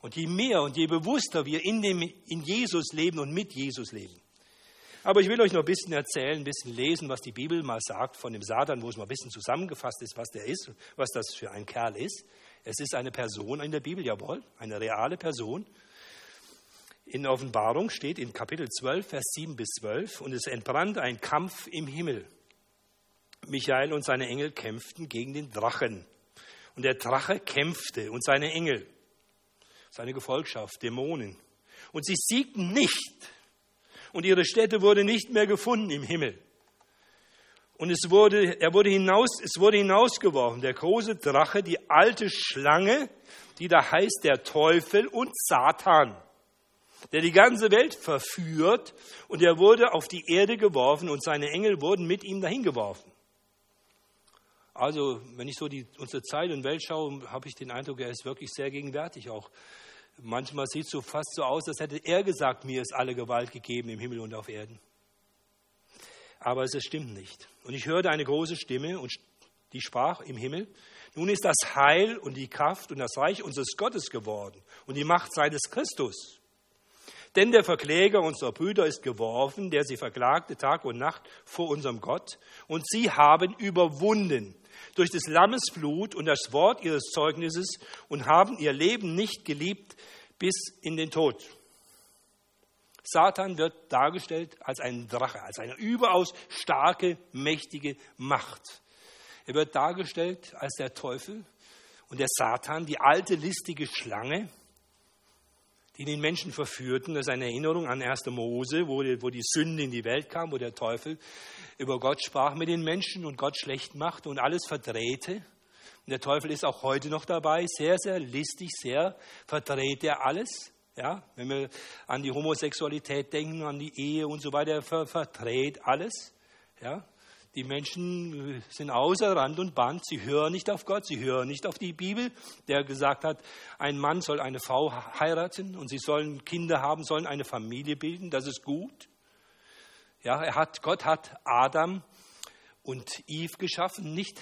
Und je mehr und je bewusster wir in, dem, in Jesus leben und mit Jesus leben. Aber ich will euch noch ein bisschen erzählen, ein bisschen lesen, was die Bibel mal sagt von dem Satan, wo es mal ein bisschen zusammengefasst ist, was der ist, was das für ein Kerl ist. Es ist eine Person in der Bibel, jawohl, eine reale Person. In Offenbarung steht in Kapitel 12, Vers 7 bis 12, und es entbrannt ein Kampf im Himmel. Michael und seine Engel kämpften gegen den Drachen. Und der Drache kämpfte und seine Engel, seine Gefolgschaft, Dämonen. Und sie siegten nicht. Und ihre Stätte wurde nicht mehr gefunden im Himmel. Und es wurde, er wurde hinaus, es wurde hinausgeworfen, der große Drache, die alte Schlange, die da heißt der Teufel und Satan, der die ganze Welt verführt. Und er wurde auf die Erde geworfen und seine Engel wurden mit ihm dahin geworfen. Also, wenn ich so die, unsere Zeit und Welt schaue, habe ich den Eindruck, er ist wirklich sehr gegenwärtig auch. Manchmal sieht es so fast so aus, als hätte er gesagt, mir ist alle Gewalt gegeben im Himmel und auf Erden. Aber es stimmt nicht. Und ich hörte eine große Stimme und die sprach im Himmel, nun ist das Heil und die Kraft und das Reich unseres Gottes geworden und die Macht seines Christus. Denn der Verkläger unserer Brüder ist geworfen, der sie verklagte Tag und Nacht vor unserem Gott, und sie haben überwunden durch des Lammes Blut und das Wort ihres Zeugnisses und haben ihr Leben nicht geliebt bis in den Tod. Satan wird dargestellt als ein Drache, als eine überaus starke, mächtige Macht. Er wird dargestellt als der Teufel und der Satan, die alte, listige Schlange, die den Menschen verführten. Das ist eine Erinnerung an 1. Mose, wo die, wo die Sünde in die Welt kam, wo der Teufel über Gott sprach mit den Menschen und Gott schlecht machte und alles verdrehte. Und der Teufel ist auch heute noch dabei, sehr, sehr listig, sehr verdreht er alles. Ja, wenn wir an die Homosexualität denken, an die Ehe und so weiter, er verdreht alles. Ja, die Menschen sind außer Rand und Band. Sie hören nicht auf Gott, sie hören nicht auf die Bibel, der gesagt hat, ein Mann soll eine Frau heiraten und sie sollen Kinder haben, sollen eine Familie bilden. Das ist gut. Ja, er hat, Gott hat Adam und Eve geschaffen, nicht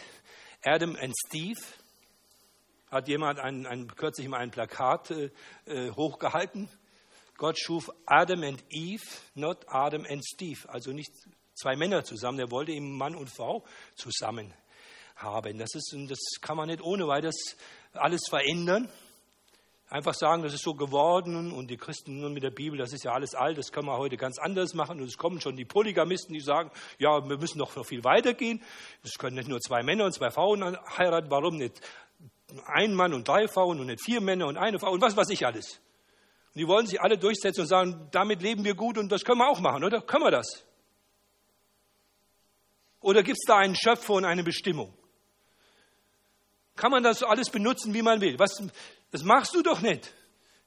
Adam und Steve. Hat jemand ein, ein, kürzlich mal ein Plakat äh, äh hochgehalten? Gott schuf Adam und Eve, not Adam and Steve. Also nicht zwei Männer zusammen. Er wollte eben Mann und Frau zusammen haben. Das, ist, das kann man nicht ohne weiteres alles verändern. Einfach sagen, das ist so geworden und die Christen nun mit der Bibel, das ist ja alles alt, das können wir heute ganz anders machen. Und es kommen schon die Polygamisten, die sagen, ja, wir müssen noch viel weiter gehen. Es können nicht nur zwei Männer und zwei Frauen heiraten, warum nicht ein Mann und drei Frauen und nicht vier Männer und eine Frau und was weiß ich alles. Und die wollen sich alle durchsetzen und sagen, damit leben wir gut und das können wir auch machen, oder? Können wir das? Oder gibt es da einen Schöpfer und eine Bestimmung? Kann man das alles benutzen, wie man will? Was, das machst du doch nicht.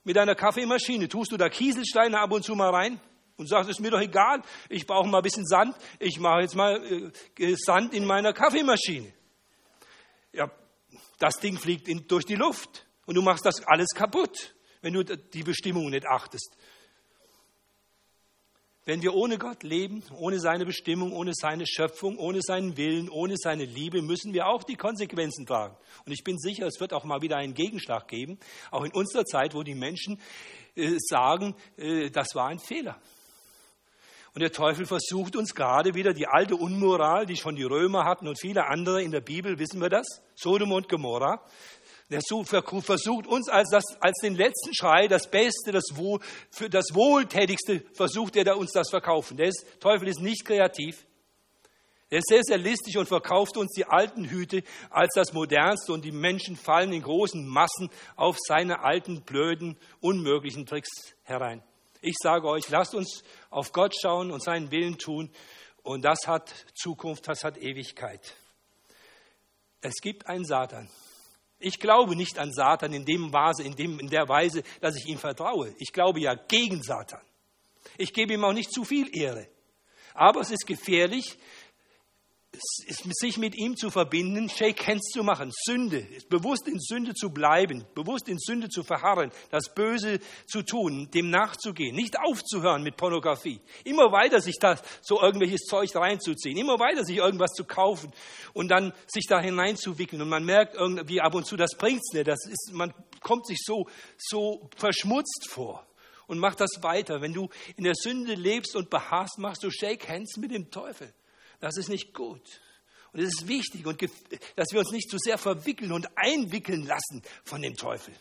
Mit deiner Kaffeemaschine tust du da Kieselsteine ab und zu mal rein und sagst, ist mir doch egal, ich brauche mal ein bisschen Sand, ich mache jetzt mal äh, Sand in meiner Kaffeemaschine. Ja, das Ding fliegt in, durch die Luft und du machst das alles kaputt, wenn du die Bestimmungen nicht achtest. Wenn wir ohne Gott leben, ohne seine Bestimmung, ohne seine Schöpfung, ohne seinen Willen, ohne seine Liebe, müssen wir auch die Konsequenzen tragen. Und ich bin sicher, es wird auch mal wieder einen Gegenschlag geben, auch in unserer Zeit, wo die Menschen äh, sagen, äh, das war ein Fehler. Und der Teufel versucht uns gerade wieder die alte Unmoral, die schon die Römer hatten und viele andere in der Bibel, wissen wir das? Sodom und Gomorra. Der versucht uns als, das, als den letzten Schrei, das Beste, das, Wohl, für das Wohltätigste, versucht er da uns das verkaufen. Der ist, Teufel ist nicht kreativ. Er ist sehr, sehr listig und verkauft uns die alten Hüte als das Modernste und die Menschen fallen in großen Massen auf seine alten, blöden, unmöglichen Tricks herein. Ich sage euch, lasst uns auf Gott schauen und seinen Willen tun und das hat Zukunft, das hat Ewigkeit. Es gibt einen Satan. Ich glaube nicht an Satan in, dem Weise, in, dem, in der Weise, dass ich ihm vertraue. Ich glaube ja gegen Satan. Ich gebe ihm auch nicht zu viel Ehre. Aber es ist gefährlich, sich mit ihm zu verbinden, Shake Hands zu machen, Sünde, bewusst in Sünde zu bleiben, bewusst in Sünde zu verharren, das Böse zu tun, dem nachzugehen, nicht aufzuhören mit Pornografie, immer weiter sich da so irgendwelches Zeug reinzuziehen, immer weiter sich irgendwas zu kaufen und dann sich da hineinzuwickeln und man merkt irgendwie ab und zu, das bringt's nicht, das ist, man kommt sich so, so verschmutzt vor und macht das weiter. Wenn du in der Sünde lebst und beharrst, machst du Shake Hands mit dem Teufel. Das ist nicht gut. Und es ist wichtig, dass wir uns nicht zu sehr verwickeln und einwickeln lassen von dem Teufel.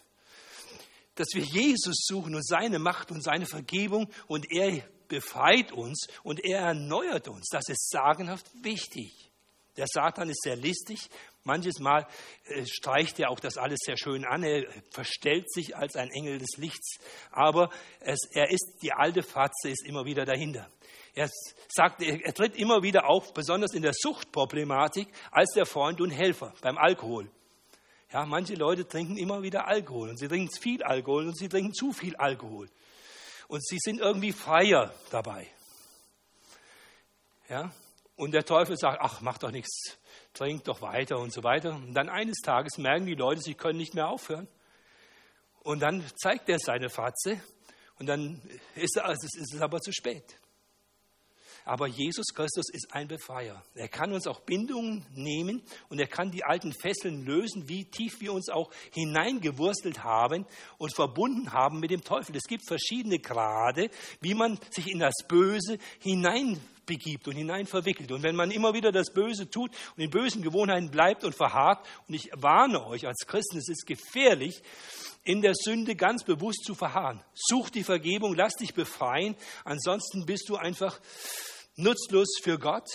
Dass wir Jesus suchen und seine Macht und seine Vergebung und er befreit uns und er erneuert uns. Das ist sagenhaft wichtig. Der Satan ist sehr listig. Manches Mal äh, streicht er auch das alles sehr schön an. Er verstellt sich als ein Engel des Lichts. Aber es, er ist, die alte Fatze ist immer wieder dahinter. Er sagt, er tritt immer wieder auf, besonders in der Suchtproblematik, als der Freund und Helfer beim Alkohol. Ja, manche Leute trinken immer wieder Alkohol und sie trinken viel Alkohol und sie trinken zu viel Alkohol. Und sie sind irgendwie freier dabei. Ja, und der Teufel sagt, ach, mach doch nichts, trink doch weiter und so weiter. Und dann eines Tages merken die Leute, sie können nicht mehr aufhören. Und dann zeigt er seine Fatze und dann ist es, ist es aber zu spät. Aber Jesus Christus ist ein Befreier. Er kann uns auch Bindungen nehmen und er kann die alten Fesseln lösen, wie tief wir uns auch hineingewurstelt haben und verbunden haben mit dem Teufel. Es gibt verschiedene Grade, wie man sich in das Böse hineinbegibt und hineinverwickelt. Und wenn man immer wieder das Böse tut und in bösen Gewohnheiten bleibt und verharrt, und ich warne euch als Christen, es ist gefährlich, in der Sünde ganz bewusst zu verharren. Such die Vergebung, lass dich befreien, ansonsten bist du einfach nutzlos für Gott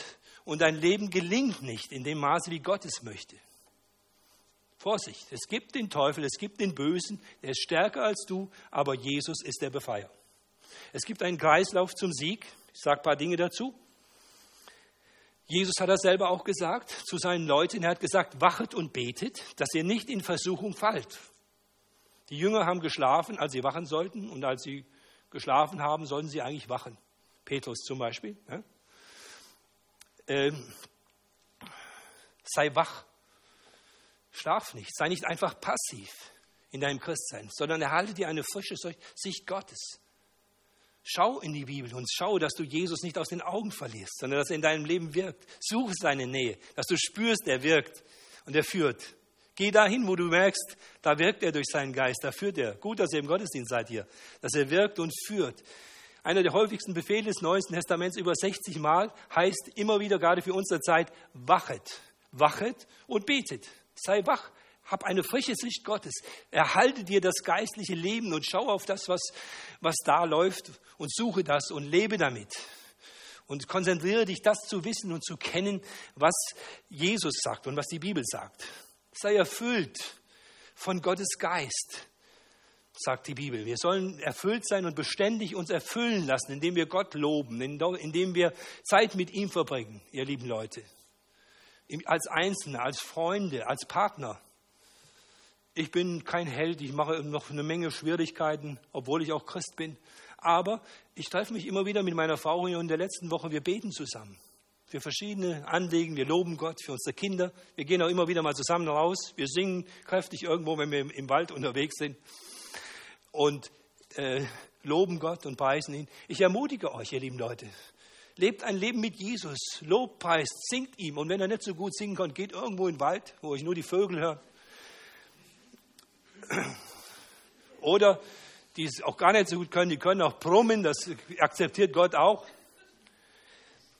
und dein Leben gelingt nicht in dem Maße, wie Gott es möchte. Vorsicht, es gibt den Teufel, es gibt den Bösen, der ist stärker als du, aber Jesus ist der Befreier. Es gibt einen Kreislauf zum Sieg. Ich sage ein paar Dinge dazu. Jesus hat das selber auch gesagt zu seinen Leuten. Er hat gesagt, wachet und betet, dass ihr nicht in Versuchung fallt. Die Jünger haben geschlafen, als sie wachen sollten, und als sie geschlafen haben, sollten sie eigentlich wachen. Petrus zum Beispiel. Ja? ähm, sei wach, schlaf nicht, sei nicht einfach passiv in deinem Christsein, sondern erhalte dir eine frische Sicht Gottes. Schau in die Bibel und schau, dass du Jesus nicht aus den Augen verlierst, sondern dass er in deinem Leben wirkt. Suche seine Nähe, dass du spürst, er wirkt und er führt. Geh dahin, wo du merkst, da wirkt er durch seinen Geist, da führt er. Gut, dass ihr im Gottesdienst seid hier, dass er wirkt und führt. Einer der häufigsten Befehle des Neuen Testaments, über 60 Mal, heißt immer wieder, gerade für unsere Zeit, wachet. Wachet und betet. Sei wach. Hab eine frische Sicht Gottes. Erhalte dir das geistliche Leben und schau auf das, was, was da läuft und suche das und lebe damit. Und konzentriere dich, das zu wissen und zu kennen, was Jesus sagt und was die Bibel sagt. Sei erfüllt von Gottes Geist, sagt die Bibel. Wir sollen erfüllt sein und beständig uns erfüllen lassen, indem wir Gott loben, indem wir Zeit mit ihm verbringen, ihr lieben Leute. Als Einzelne, als Freunde, als Partner. Ich bin kein Held, ich mache noch eine Menge Schwierigkeiten, obwohl ich auch Christ bin. Aber ich treffe mich immer wieder mit meiner Frau hier in der letzten Woche, wir beten zusammen. Für verschiedene Anliegen, wir loben Gott für unsere Kinder. Wir gehen auch immer wieder mal zusammen raus. Wir singen kräftig irgendwo, wenn wir im Wald unterwegs sind. Und äh, loben Gott und preisen ihn. Ich ermutige euch, ihr lieben Leute, lebt ein Leben mit Jesus, lobpreist, singt ihm. Und wenn er nicht so gut singen kann, geht irgendwo in den Wald, wo ich nur die Vögel höre. Oder die es auch gar nicht so gut können, die können auch brummen, das akzeptiert Gott auch.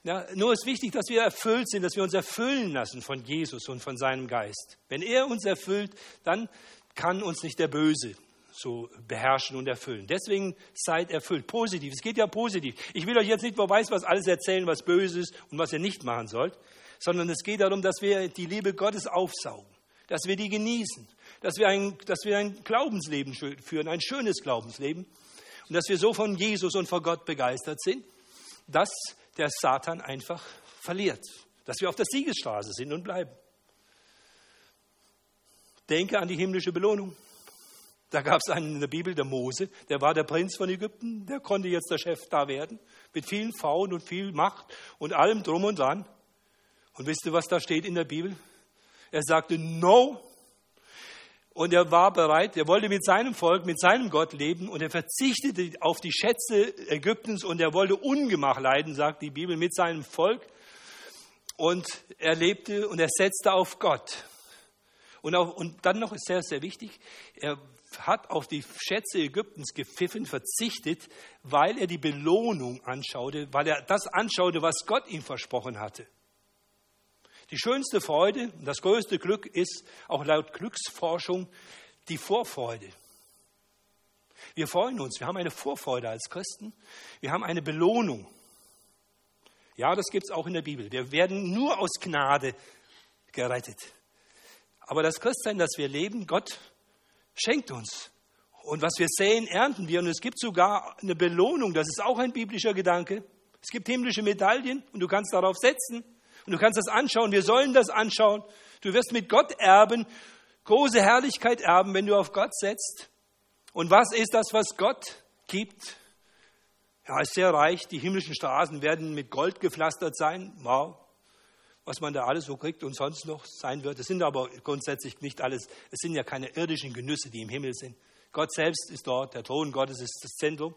Ja, nur ist wichtig, dass wir erfüllt sind, dass wir uns erfüllen lassen von Jesus und von seinem Geist. Wenn er uns erfüllt, dann kann uns nicht der Böse so beherrschen und erfüllen. Deswegen seid erfüllt. Positiv. Es geht ja positiv. Ich will euch jetzt nicht, wer weiß, was alles erzählen, was böse ist und was ihr nicht machen sollt, sondern es geht darum, dass wir die Liebe Gottes aufsaugen, dass wir die genießen, dass wir ein, dass wir ein Glaubensleben führen, ein schönes Glaubensleben und dass wir so von Jesus und von Gott begeistert sind, dass der Satan einfach verliert, dass wir auf der Siegesstraße sind und bleiben. Denke an die himmlische Belohnung. Da gab es einen in der Bibel, der Mose, der war der Prinz von Ägypten, der konnte jetzt der Chef da werden, mit vielen Frauen und viel Macht und allem drum und dran. Und wisst ihr, was da steht in der Bibel? Er sagte No. Und er war bereit, er wollte mit seinem Volk, mit seinem Gott leben und er verzichtete auf die Schätze Ägyptens und er wollte Ungemach leiden, sagt die Bibel, mit seinem Volk. Und er lebte und er setzte auf Gott. Und, auch, und dann noch ist sehr, sehr wichtig, er hat auf die Schätze Ägyptens gepfiffen, verzichtet, weil er die Belohnung anschaute, weil er das anschaute, was Gott ihm versprochen hatte. Die schönste Freude, das größte Glück ist, auch laut Glücksforschung, die Vorfreude. Wir freuen uns, wir haben eine Vorfreude als Christen, wir haben eine Belohnung. Ja, das gibt es auch in der Bibel. Wir werden nur aus Gnade gerettet. Aber das Christsein, das wir leben, Gott schenkt uns. Und was wir säen, ernten wir. Und es gibt sogar eine Belohnung, das ist auch ein biblischer Gedanke. Es gibt himmlische Medaillen und du kannst darauf setzen. Und du kannst das anschauen. Wir sollen das anschauen. Du wirst mit Gott erben, große Herrlichkeit erben, wenn du auf Gott setzt. Und was ist das, was Gott gibt? Er ist sehr reich. Die himmlischen Straßen werden mit Gold gepflastert sein. Wow was man da alles so kriegt und sonst noch sein wird. Es sind aber grundsätzlich nicht alles, es sind ja keine irdischen Genüsse, die im Himmel sind. Gott selbst ist dort, der Thron Gottes ist das Zentrum.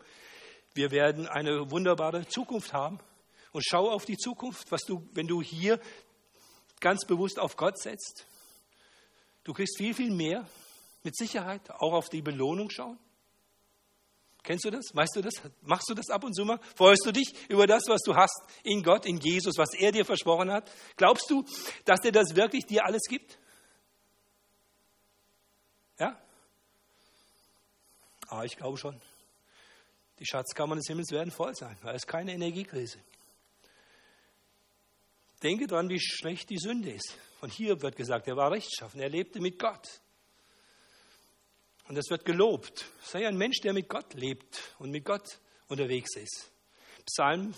Wir werden eine wunderbare Zukunft haben. Und schau auf die Zukunft, was du, wenn du hier ganz bewusst auf Gott setzt. Du kriegst viel, viel mehr, mit Sicherheit, auch auf die Belohnung schauen. Kennst du das? Weißt du das? Machst du das ab und zu mal? Freust du dich über das, was du hast in Gott, in Jesus, was er dir versprochen hat? Glaubst du, dass er das wirklich dir alles gibt? Ja? Ah, ich glaube schon. Die Schatzkammern des Himmels werden voll sein, weil es keine Energiekrise. Denke daran, wie schlecht die Sünde ist. Von hier wird gesagt, er war rechtschaffen, er lebte mit Gott. Und das wird gelobt. Sei ein Mensch, der mit Gott lebt und mit Gott unterwegs ist. Psalm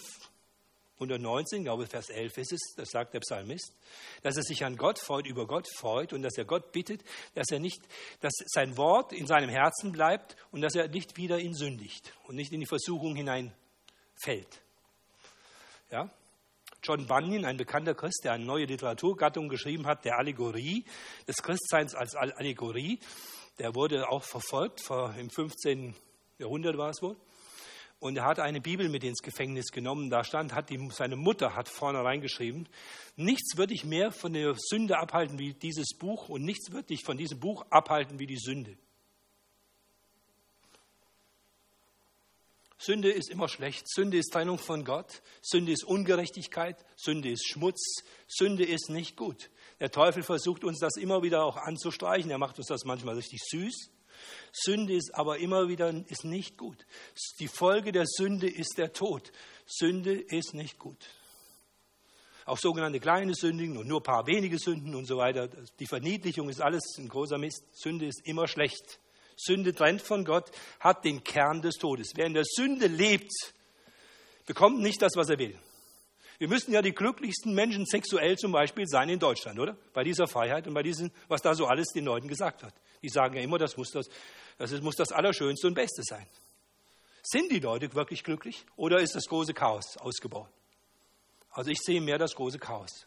119, glaube Vers 11 ist es, das sagt der Psalmist, dass er sich an Gott freut, über Gott freut und dass er Gott bittet, dass er nicht, dass sein Wort in seinem Herzen bleibt und dass er nicht wieder ihn sündigt und nicht in die Versuchung hineinfällt. Ja? John Bunyan, ein bekannter Christ, der eine neue Literaturgattung geschrieben hat, der Allegorie, des Christseins als Allegorie, der wurde auch verfolgt, im 15. Jahrhundert war es wohl. Und er hat eine Bibel mit ins Gefängnis genommen. Da stand, hat die, seine Mutter hat vorne reingeschrieben, nichts wird dich mehr von der Sünde abhalten wie dieses Buch und nichts wird dich von diesem Buch abhalten wie die Sünde. Sünde ist immer schlecht. Sünde ist Trennung von Gott. Sünde ist Ungerechtigkeit. Sünde ist Schmutz. Sünde ist nicht gut. Der Teufel versucht uns das immer wieder auch anzustreichen. Er macht uns das manchmal richtig süß. Sünde ist aber immer wieder ist nicht gut. Die Folge der Sünde ist der Tod. Sünde ist nicht gut. Auch sogenannte kleine Sündigen und nur ein paar wenige Sünden und so weiter. Die Verniedlichung ist alles ein großer Mist. Sünde ist immer schlecht. Sünde trennt von Gott, hat den Kern des Todes. Wer in der Sünde lebt, bekommt nicht das, was er will. Wir müssten ja die glücklichsten Menschen sexuell zum Beispiel sein in Deutschland, oder? Bei dieser Freiheit und bei diesem, was da so alles den Leuten gesagt hat. Die sagen ja immer, das muss das, das muss das Allerschönste und Beste sein. Sind die Leute wirklich glücklich oder ist das große Chaos ausgebaut? Also ich sehe mehr das große Chaos.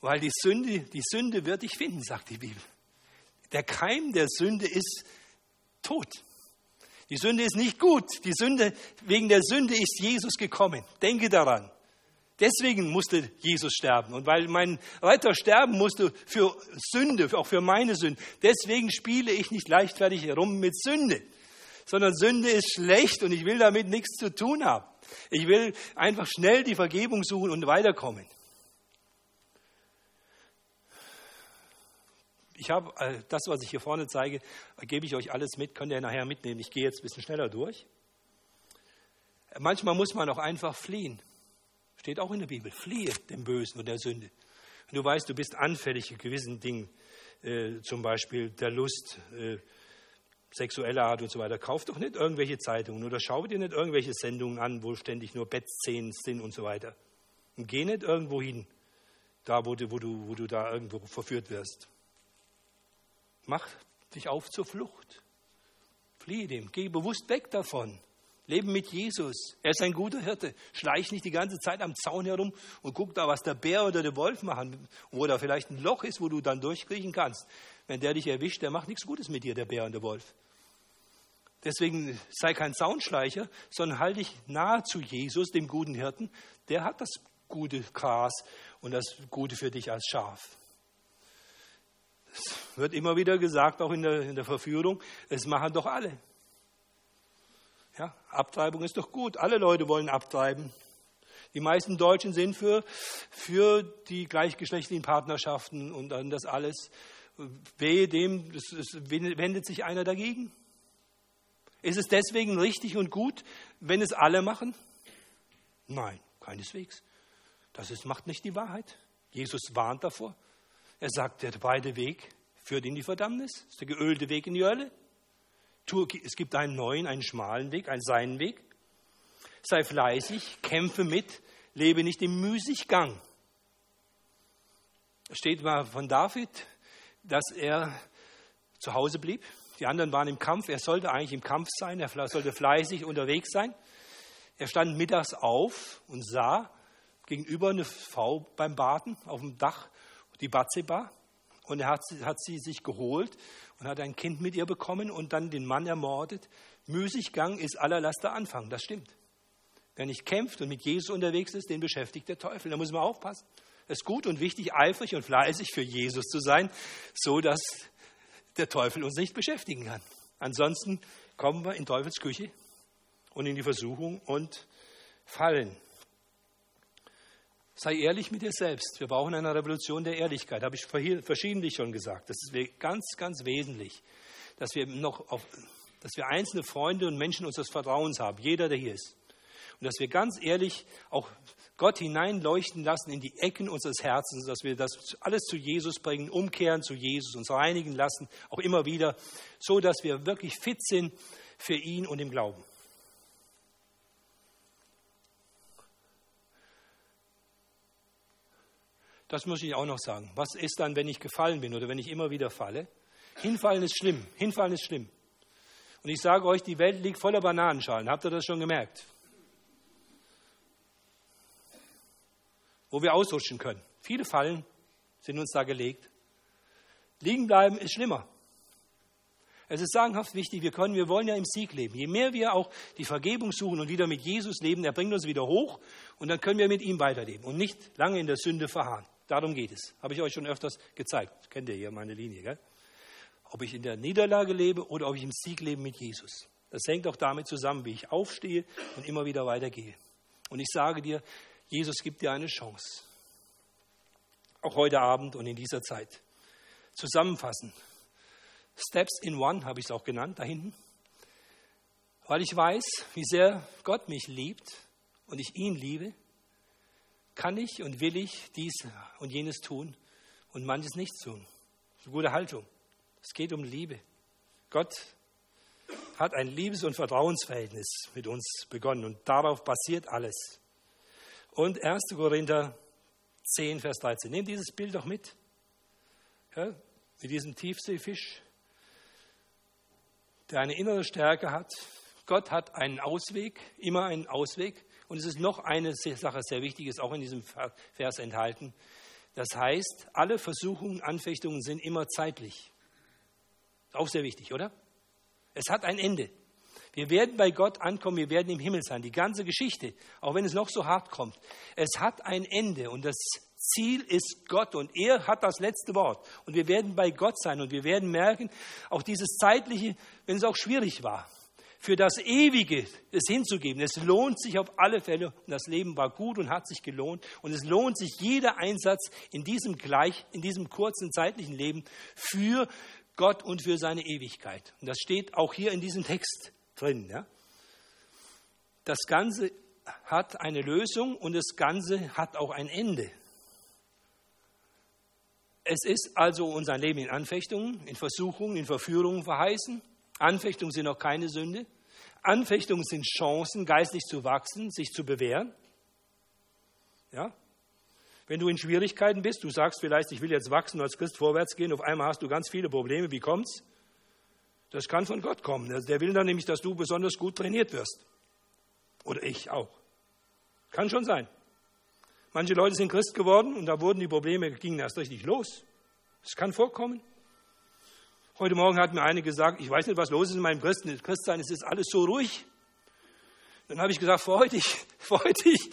Weil die Sünde, die Sünde wird dich finden, sagt die Bibel. Der Keim der Sünde ist tot. Die Sünde ist nicht gut. Die Sünde, wegen der Sünde ist Jesus gekommen. Denke daran. Deswegen musste Jesus sterben. Und weil mein Retter sterben musste für Sünde, auch für meine Sünde, deswegen spiele ich nicht leichtfertig herum mit Sünde. Sondern Sünde ist schlecht und ich will damit nichts zu tun haben. Ich will einfach schnell die Vergebung suchen und weiterkommen. Ich habe äh, das, was ich hier vorne zeige, gebe ich euch alles mit, könnt ihr nachher mitnehmen. Ich gehe jetzt ein bisschen schneller durch. Manchmal muss man auch einfach fliehen. Steht auch in der Bibel. Fliehe dem Bösen und der Sünde. Und du weißt, du bist anfällig gewissen Dingen, äh, zum Beispiel der Lust, äh, sexueller Art und so weiter. Kauf doch nicht irgendwelche Zeitungen oder schau dir nicht irgendwelche Sendungen an, wo ständig nur Bettszenen sind und so weiter. Und geh nicht irgendwo hin, da wo du, wo du, wo du da irgendwo verführt wirst. Mach dich auf zur Flucht. Fliehe dem, geh bewusst weg davon. Leben mit Jesus. Er ist ein guter Hirte. Schleich nicht die ganze Zeit am Zaun herum und guck da, was der Bär oder der Wolf machen, wo da vielleicht ein Loch ist, wo du dann durchkriechen kannst. Wenn der dich erwischt, der macht nichts Gutes mit dir, der Bär und der Wolf. Deswegen sei kein Zaunschleicher, sondern halte dich nahe zu Jesus, dem guten Hirten. Der hat das gute Gras und das Gute für dich als Schaf. Es wird immer wieder gesagt, auch in der, in der Verführung, es machen doch alle. Ja, Abtreibung ist doch gut. Alle Leute wollen abtreiben. Die meisten Deutschen sind für, für die gleichgeschlechtlichen Partnerschaften und dann das alles. Wehe dem, es, es wendet sich einer dagegen. Ist es deswegen richtig und gut, wenn es alle machen? Nein, keineswegs. Das ist, macht nicht die Wahrheit. Jesus warnt davor. Er sagt, der beide Weg führt in die Verdammnis. Das ist der geölte Weg in die Hölle es gibt einen neuen, einen schmalen Weg, einen seinen Weg. Sei fleißig, kämpfe mit, lebe nicht im Müßiggang. Es steht mal von David, dass er zu Hause blieb. Die anderen waren im Kampf. Er sollte eigentlich im Kampf sein. Er sollte fleißig unterwegs sein. Er stand mittags auf und sah gegenüber eine Frau beim Baden auf dem Dach, die Batzeba. Und er hat, hat sie sich geholt und hat ein Kind mit ihr bekommen und dann den Mann ermordet. Müßiggang ist aller Laster Anfang, das stimmt. Wer nicht kämpft und mit Jesus unterwegs ist, den beschäftigt der Teufel. Da muss man aufpassen. Es ist gut und wichtig, eifrig und fleißig für Jesus zu sein, so dass der Teufel uns nicht beschäftigen kann. Ansonsten kommen wir in Teufels Küche und in die Versuchung und fallen. Sei ehrlich mit dir selbst. Wir brauchen eine Revolution der Ehrlichkeit, habe ich verschiedentlich schon gesagt. Das ist ganz, ganz wesentlich, dass wir noch auf, dass wir einzelne Freunde und Menschen unseres Vertrauens haben, jeder, der hier ist. Und dass wir ganz ehrlich auch Gott hineinleuchten lassen in die Ecken unseres Herzens, dass wir das alles zu Jesus bringen, umkehren zu Jesus, uns reinigen lassen, auch immer wieder, so dass wir wirklich fit sind für ihn und im Glauben. Das muss ich auch noch sagen. Was ist dann, wenn ich gefallen bin oder wenn ich immer wieder falle? Hinfallen ist schlimm. Hinfallen ist schlimm. Und ich sage euch, die Welt liegt voller Bananenschalen. Habt ihr das schon gemerkt? Wo wir ausrutschen können. Viele Fallen sind uns da gelegt. Liegen bleiben ist schlimmer. Es ist sagenhaft wichtig, wir können, wir wollen ja im Sieg leben. Je mehr wir auch die Vergebung suchen und wieder mit Jesus leben, er bringt uns wieder hoch und dann können wir mit ihm weiterleben und nicht lange in der Sünde verharren. Darum geht es. Habe ich euch schon öfters gezeigt. Kennt ihr hier meine Linie, gell? Ob ich in der Niederlage lebe oder ob ich im Sieg lebe mit Jesus. Das hängt auch damit zusammen, wie ich aufstehe und immer wieder weitergehe. Und ich sage dir, Jesus gibt dir eine Chance. Auch heute Abend und in dieser Zeit. Zusammenfassen. Steps in One habe ich es auch genannt, da hinten. Weil ich weiß, wie sehr Gott mich liebt und ich ihn liebe, kann ich und will ich dies und jenes tun und manches nicht tun. Das ist eine gute Haltung. Es geht um Liebe. Gott hat ein Liebes- und Vertrauensverhältnis mit uns begonnen und darauf basiert alles. Und 1. Korinther 10, Vers 13. Nehmt dieses Bild doch mit. Ja, mit diesem Tiefseefisch, der eine innere Stärke hat. Gott hat einen Ausweg, immer einen Ausweg. Und es ist noch eine Sache sehr wichtig, ist auch in diesem Vers enthalten. Das heißt, alle Versuchungen, Anfechtungen sind immer zeitlich. Auch sehr wichtig, oder? Es hat ein Ende. Wir werden bei Gott ankommen, wir werden im Himmel sein. Die ganze Geschichte, auch wenn es noch so hart kommt, es hat ein Ende und das Ziel ist Gott und er hat das letzte Wort. Und wir werden bei Gott sein und wir werden merken, auch dieses zeitliche, wenn es auch schwierig war, für das Ewige es hinzugeben. Es lohnt sich auf alle Fälle und das Leben war gut und hat sich gelohnt und es lohnt sich jeder Einsatz in diesem gleich, in diesem kurzen zeitlichen Leben für Gott und für seine Ewigkeit. Und das steht auch hier in diesem Text drin. Ja? Das Ganze hat eine Lösung und das Ganze hat auch ein Ende. Es ist also unser Leben in Anfechtungen, in Versuchungen, in Verführungen verheißen. Anfechtungen sind auch keine Sünde. Anfechtungen sind Chancen, geistlich zu wachsen, sich zu bewähren. Ja? Wenn du in Schwierigkeiten bist, du sagst vielleicht, ich will jetzt wachsen als Christ vorwärts gehen, auf einmal hast du ganz viele Probleme, wie kommt's? Das kann von Gott kommen. Der will dann nämlich, dass du besonders gut trainiert wirst. Oder ich auch. Kann schon sein. Manche Leute sind Christ geworden und da wurden die Probleme, gingen erst richtig los. Das kann vorkommen. Heute Morgen hat mir eine gesagt, ich weiß nicht, was los ist in meinem Christsein, es ist alles so ruhig. Dann habe ich gesagt, freu dich, freu dich.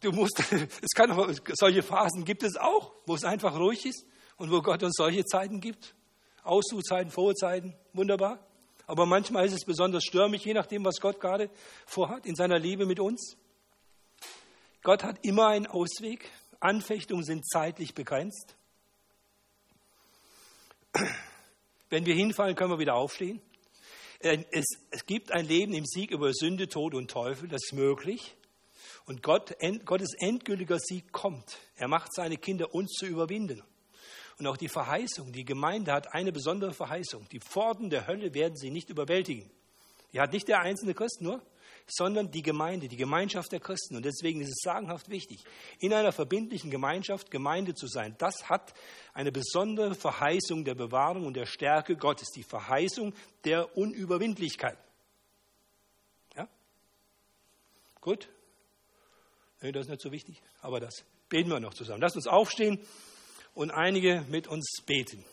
Du musst, es kann solche Phasen gibt es auch, wo es einfach ruhig ist und wo Gott uns solche Zeiten gibt. Aussuchzeiten, frohe Zeiten, wunderbar. Aber manchmal ist es besonders stürmisch, je nachdem, was Gott gerade vorhat in seiner Liebe mit uns. Gott hat immer einen Ausweg. Anfechtungen sind zeitlich begrenzt. Wenn wir hinfallen, können wir wieder aufstehen. Es, es gibt ein Leben im Sieg über Sünde, Tod und Teufel, das ist möglich. Und Gott, Gottes endgültiger Sieg kommt. Er macht seine Kinder, uns zu überwinden. Und auch die Verheißung, die Gemeinde hat eine besondere Verheißung. Die Pforten der Hölle werden sie nicht überwältigen. Die hat nicht der einzelne Christ nur, sondern die Gemeinde, die Gemeinschaft der Christen. Und deswegen ist es sagenhaft wichtig, in einer verbindlichen Gemeinschaft Gemeinde zu sein. Das hat eine besondere Verheißung der Bewahrung und der Stärke Gottes, die Verheißung der Unüberwindlichkeit. Ja? Gut? Nee, das ist nicht so wichtig, aber das beten wir noch zusammen. Lasst uns aufstehen und einige mit uns beten.